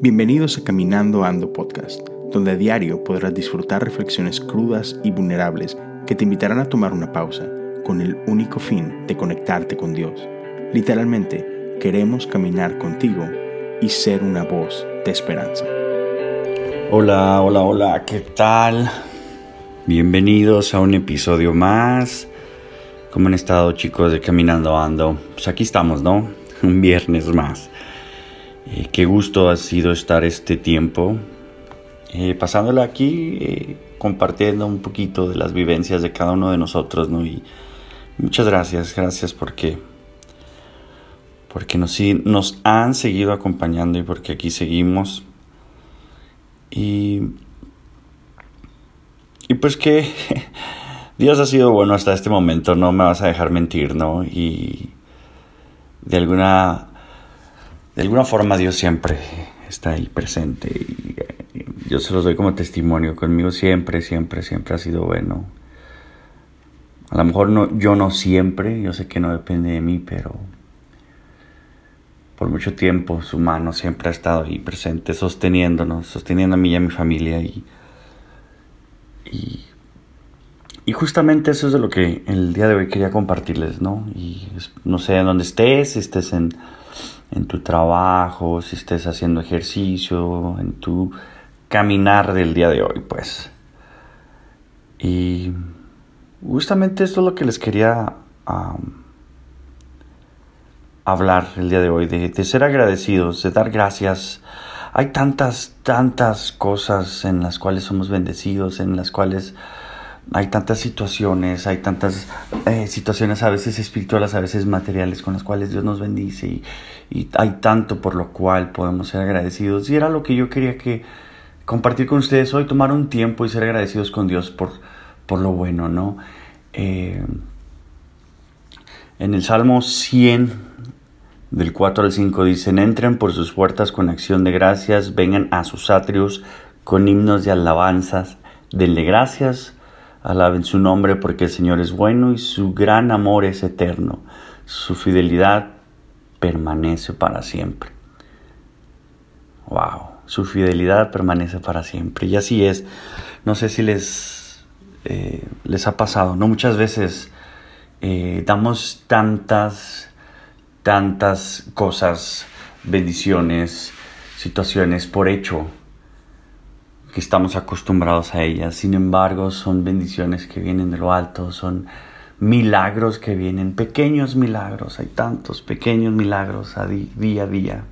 Bienvenidos a Caminando Ando Podcast, donde a diario podrás disfrutar reflexiones crudas y vulnerables que te invitarán a tomar una pausa con el único fin de conectarte con Dios. Literalmente, queremos caminar contigo y ser una voz de esperanza. Hola, hola, hola, ¿qué tal? Bienvenidos a un episodio más. ¿Cómo han estado chicos de Caminando Ando? Pues aquí estamos, ¿no? Un viernes más. Eh, qué gusto ha sido estar este tiempo eh, pasándolo aquí, eh, compartiendo un poquito de las vivencias de cada uno de nosotros, ¿no? Y muchas gracias, gracias porque, porque nos, nos han seguido acompañando y porque aquí seguimos. Y, y pues que Dios ha sido bueno hasta este momento, no me vas a dejar mentir, ¿no? Y de alguna de alguna forma Dios siempre está ahí presente y yo se los doy como testimonio. Conmigo siempre, siempre, siempre ha sido bueno. A lo mejor no, yo no siempre, yo sé que no depende de mí, pero por mucho tiempo su mano siempre ha estado ahí presente, sosteniéndonos, sosteniendo a mí y a mi familia. Y, y, y justamente eso es de lo que el día de hoy quería compartirles, ¿no? Y no sé en dónde estés, si estés en en tu trabajo, si estés haciendo ejercicio, en tu caminar del día de hoy, pues. Y justamente esto es lo que les quería hablar el día de hoy, de, de ser agradecidos, de dar gracias. Hay tantas, tantas cosas en las cuales somos bendecidos, en las cuales hay tantas situaciones, hay tantas eh, situaciones a veces espirituales, a veces materiales con las cuales Dios nos bendice y, hay tanto por lo cual podemos ser agradecidos. Y era lo que yo quería que compartir con ustedes hoy, tomar un tiempo y ser agradecidos con Dios por, por lo bueno, ¿no? Eh, en el Salmo 100, del 4 al 5, dicen, entren por sus puertas con acción de gracias, vengan a sus atrios con himnos de alabanzas, denle gracias Alaben su nombre porque el Señor es bueno y su gran amor es eterno. Su fidelidad permanece para siempre. Wow, su fidelidad permanece para siempre. Y así es. No sé si les, eh, les ha pasado, ¿no? Muchas veces eh, damos tantas, tantas cosas, bendiciones, situaciones por hecho que estamos acostumbrados a ellas. Sin embargo, son bendiciones que vienen de lo alto, son milagros que vienen, pequeños milagros, hay tantos pequeños milagros a día a día.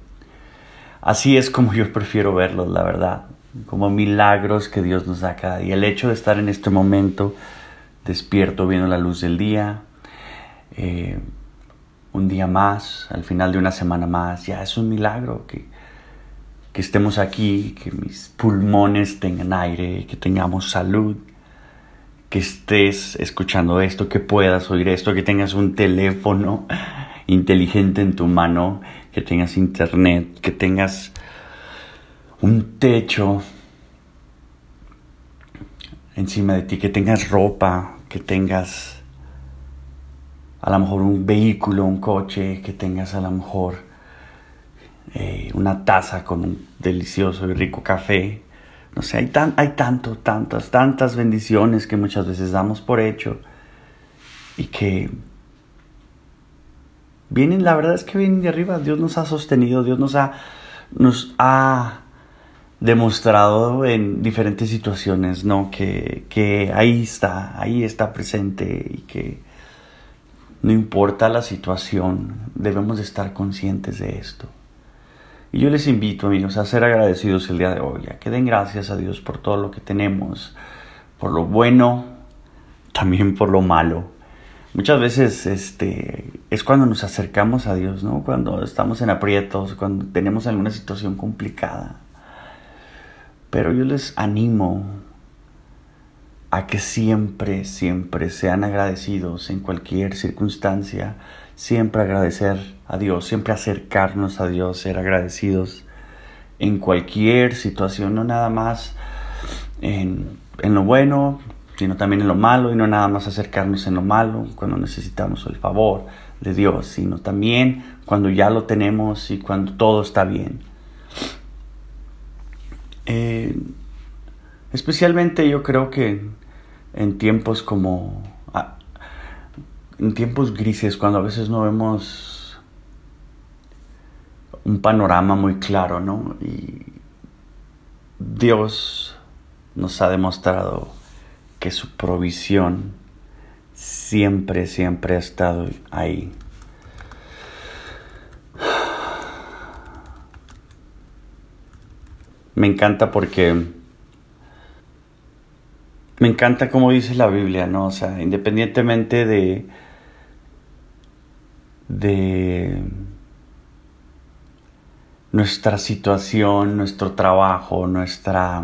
Así es como yo prefiero verlos, la verdad, como milagros que Dios nos da cada día. El hecho de estar en este momento despierto, viendo la luz del día, eh, un día más, al final de una semana más, ya es un milagro que que estemos aquí, que mis pulmones tengan aire, que tengamos salud, que estés escuchando esto, que puedas oír esto, que tengas un teléfono inteligente en tu mano, que tengas internet, que tengas un techo encima de ti, que tengas ropa, que tengas a lo mejor un vehículo, un coche, que tengas a lo mejor eh, una taza con un delicioso y rico café. No sé, hay, tan, hay tanto, tantas, tantas bendiciones que muchas veces damos por hecho y que vienen, la verdad es que vienen de arriba. Dios nos ha sostenido, Dios nos ha, nos ha demostrado en diferentes situaciones, ¿no? Que, que ahí está, ahí está presente y que no importa la situación, debemos de estar conscientes de esto. Y yo les invito, amigos, a ser agradecidos el día de hoy, a que den gracias a Dios por todo lo que tenemos, por lo bueno, también por lo malo. Muchas veces este, es cuando nos acercamos a Dios, ¿no? Cuando estamos en aprietos, cuando tenemos alguna situación complicada. Pero yo les animo a que siempre, siempre sean agradecidos en cualquier circunstancia, siempre agradecer a Dios, siempre acercarnos a Dios, ser agradecidos en cualquier situación, no nada más en, lo bueno, sino también en lo malo, y no nada más acercarnos en lo malo cuando necesitamos el favor de Dios, sino también cuando ya lo tenemos y cuando todo está bien. Eh, especialmente yo creo que en tiempos como ah, en tiempos grises cuando a veces no vemos un panorama muy claro, ¿no? Y Dios nos ha demostrado que su provisión siempre, siempre ha estado ahí. Me encanta porque me encanta como dice la Biblia, ¿no? O sea, independientemente de de nuestra situación, nuestro trabajo, nuestra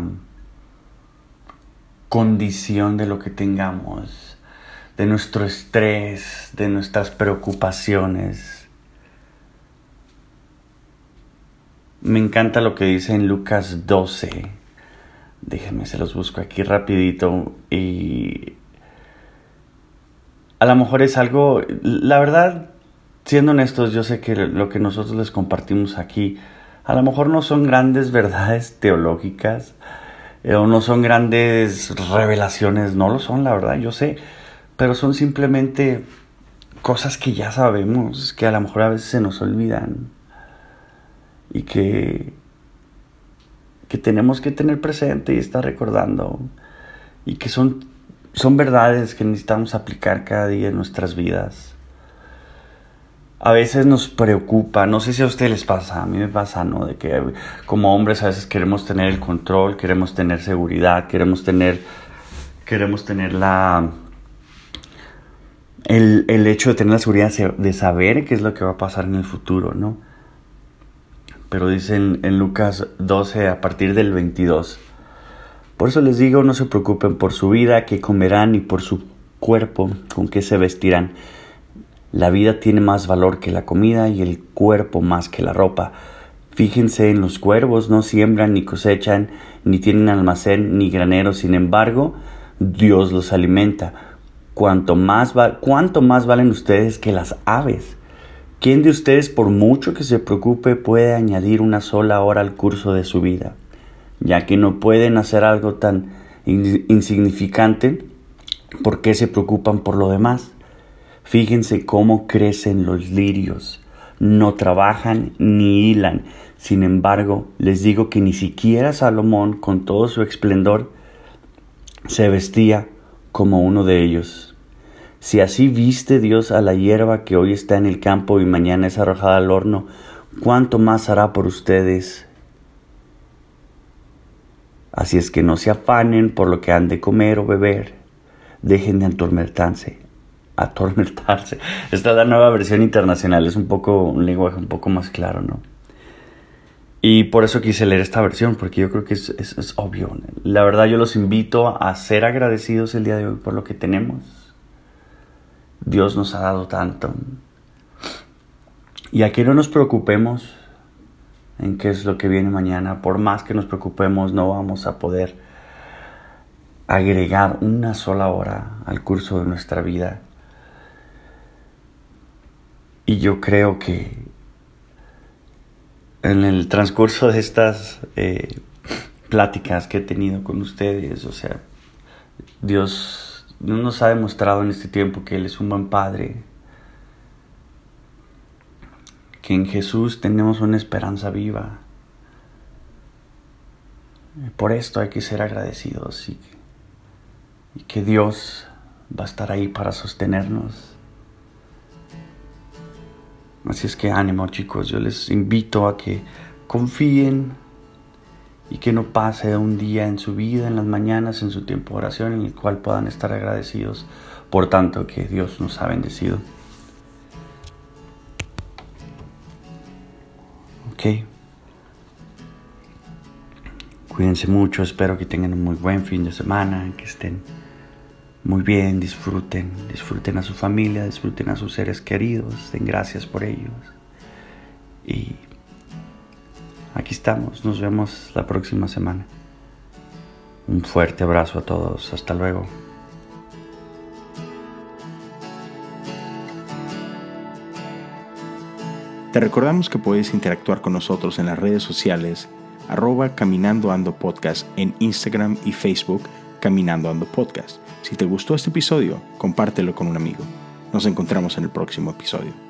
condición de lo que tengamos, de nuestro estrés, de nuestras preocupaciones. Me encanta lo que dice en Lucas 12. Déjenme, se los busco aquí rapidito. Y a lo mejor es algo, la verdad, siendo honestos, yo sé que lo que nosotros les compartimos aquí, a lo mejor no son grandes verdades teológicas, eh, o no son grandes revelaciones, no lo son, la verdad, yo sé pero son simplemente cosas que ya sabemos, que a lo mejor a veces se nos olvidan y que, que tenemos que tener presente y estar recordando y que son, son verdades que necesitamos aplicar cada día en nuestras vidas. A veces nos preocupa, no sé si a ustedes les pasa, a mí me pasa, ¿no? De que como hombres a veces queremos tener el control, queremos tener seguridad, queremos tener, queremos tener la, el, hecho de tener la seguridad de saber qué es lo que va a pasar en el futuro, ¿no? Pero dicen en Lucas 12 a partir del 22. Por eso les digo, no se preocupen por su vida, qué comerán, y por su cuerpo, con qué se vestirán. La vida tiene más valor que la comida y el cuerpo más que la ropa. Fíjense en los cuervos, no siembran ni cosechan, ni tienen almacén ni granero, sin embargo, Dios los alimenta más, cuánto más valen ustedes que las aves. ¿Quién de ustedes, por mucho que se preocupe, puede añadir una sola hora al curso de su vida? Ya que no pueden hacer algo tan insignificante, ¿por qué se preocupan por lo demás? Fíjense cómo crecen los lirios. No trabajan ni hilan. Sin embargo, les digo que ni siquiera Salomón, con todo su esplendor, se vestía como uno de ellos. Si así viste Dios a la hierba que hoy está en el campo y mañana es arrojada al horno, ¿cuánto más hará por ustedes? Así es que no se afanen por lo que han de comer o beber, dejen de atormentarse, atormentarse. Esta es la nueva versión internacional, es un poco un lenguaje un poco más claro, ¿no? Y por eso quise leer esta versión, porque yo creo que es, es, obvio. La verdad yo los invito a ser agradecidos el día de hoy por lo que tenemos. Dios nos ha dado tanto. Y aquí no nos preocupemos en qué es lo que viene mañana. Por más que nos preocupemos, no vamos a poder agregar una sola hora al curso de nuestra vida. Y yo creo que en el transcurso de estas eh, pláticas que he tenido con ustedes, o sea, Dios nos ha demostrado en este tiempo que Él es un buen Padre, que en Jesús tenemos una esperanza viva. Por esto hay que ser agradecidos y, y que Dios va a estar ahí para sostenernos Así es que ánimo chicos, yo les invito a que confíen y que no pase un día en su vida, en las mañanas, en su tiempo de oración, en el cual puedan estar agradecidos por tanto que Dios nos ha bendecido. Ok. Cuídense mucho, espero que tengan un muy buen fin de semana, que estén muy bien, disfruten, disfruten a su familia, disfruten a sus seres queridos, den gracias por ellos. Y aquí estamos, nos vemos la próxima semana. Un fuerte abrazo a todos, hasta luego. Te recordamos que puedes interactuar con nosotros en las redes sociales arroba Caminando Ando Podcast en Instagram y Facebook Caminando Ando Podcast. Si te gustó este episodio, compártelo con un amigo. Nos encontramos en el próximo episodio.